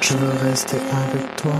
Je veux rester avec toi.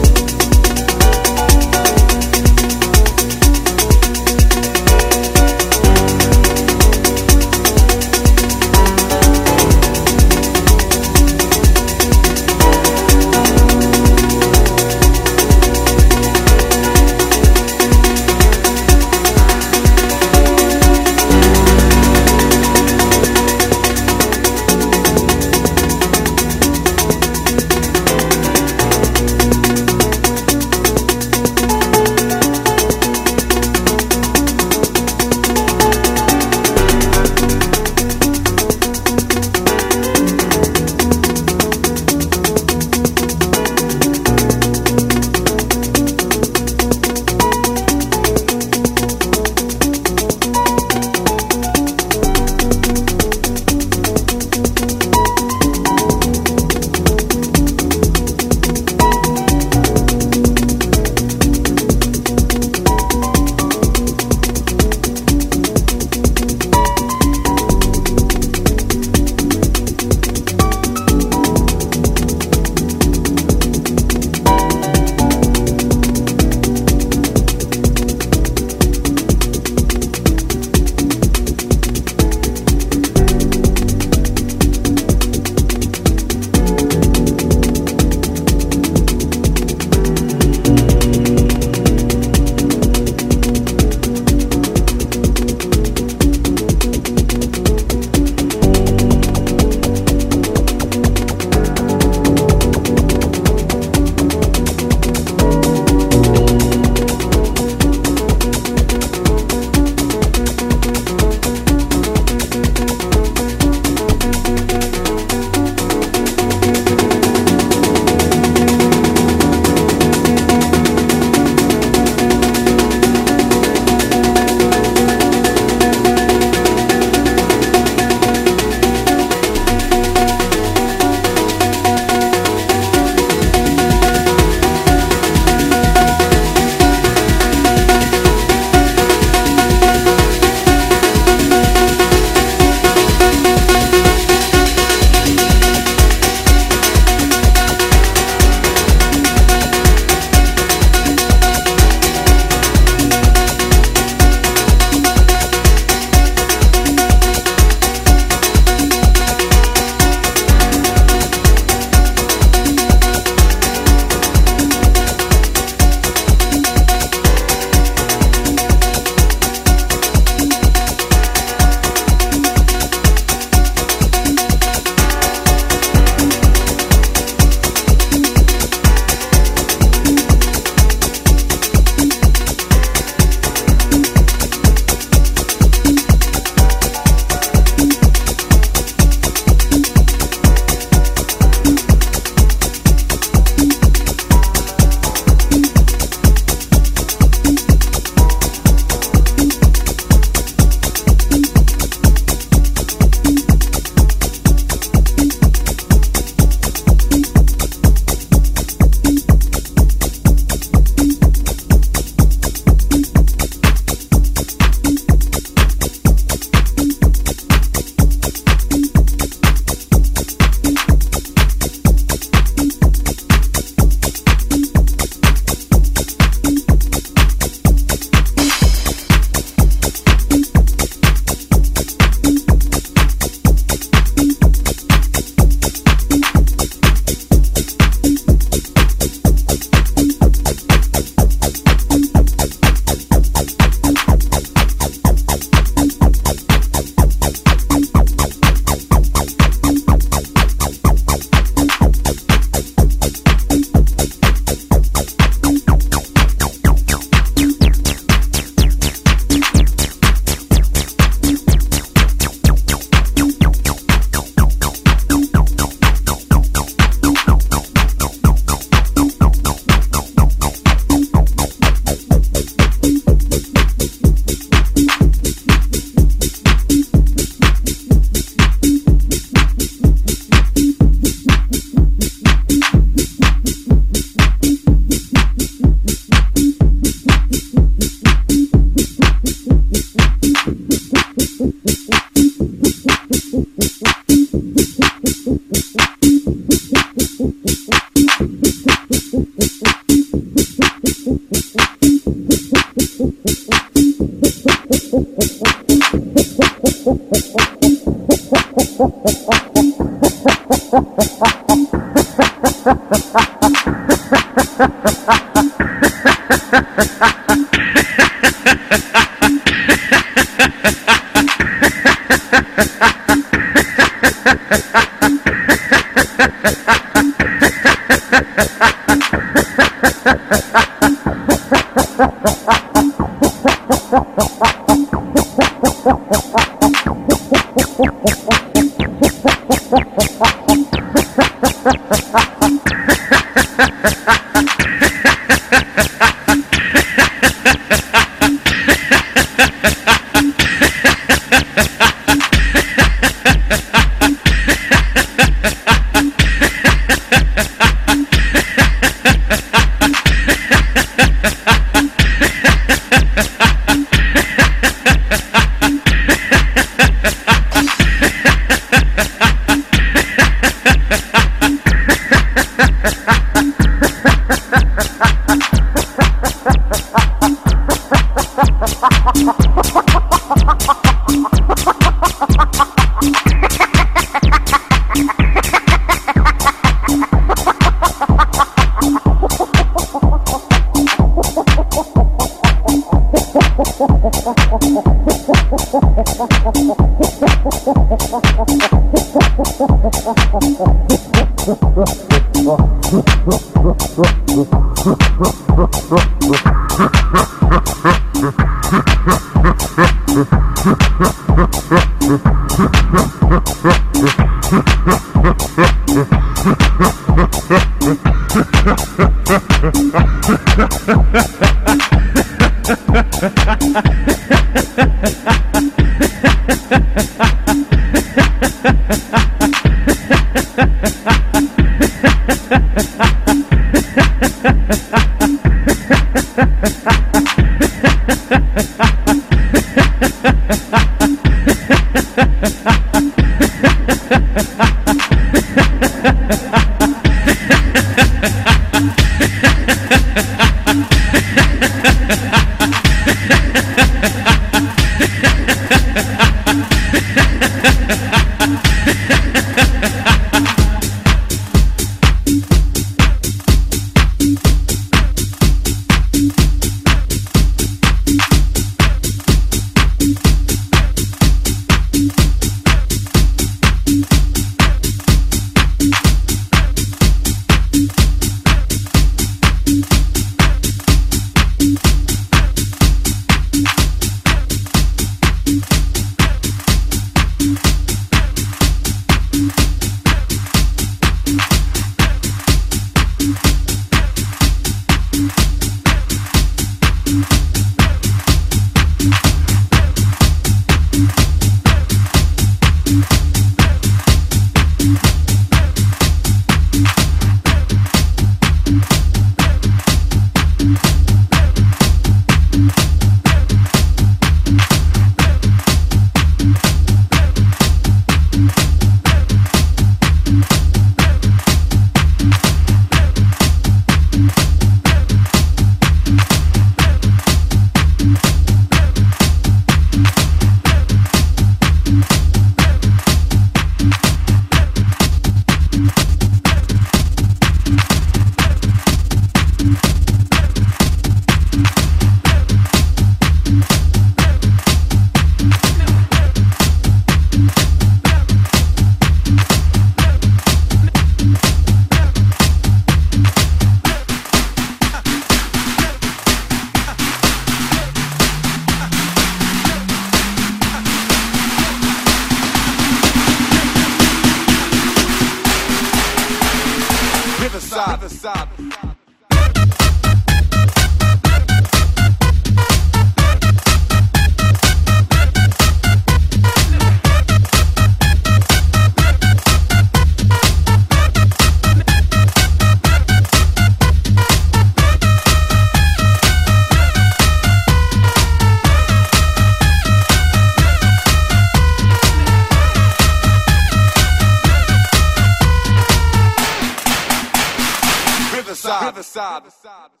sabe.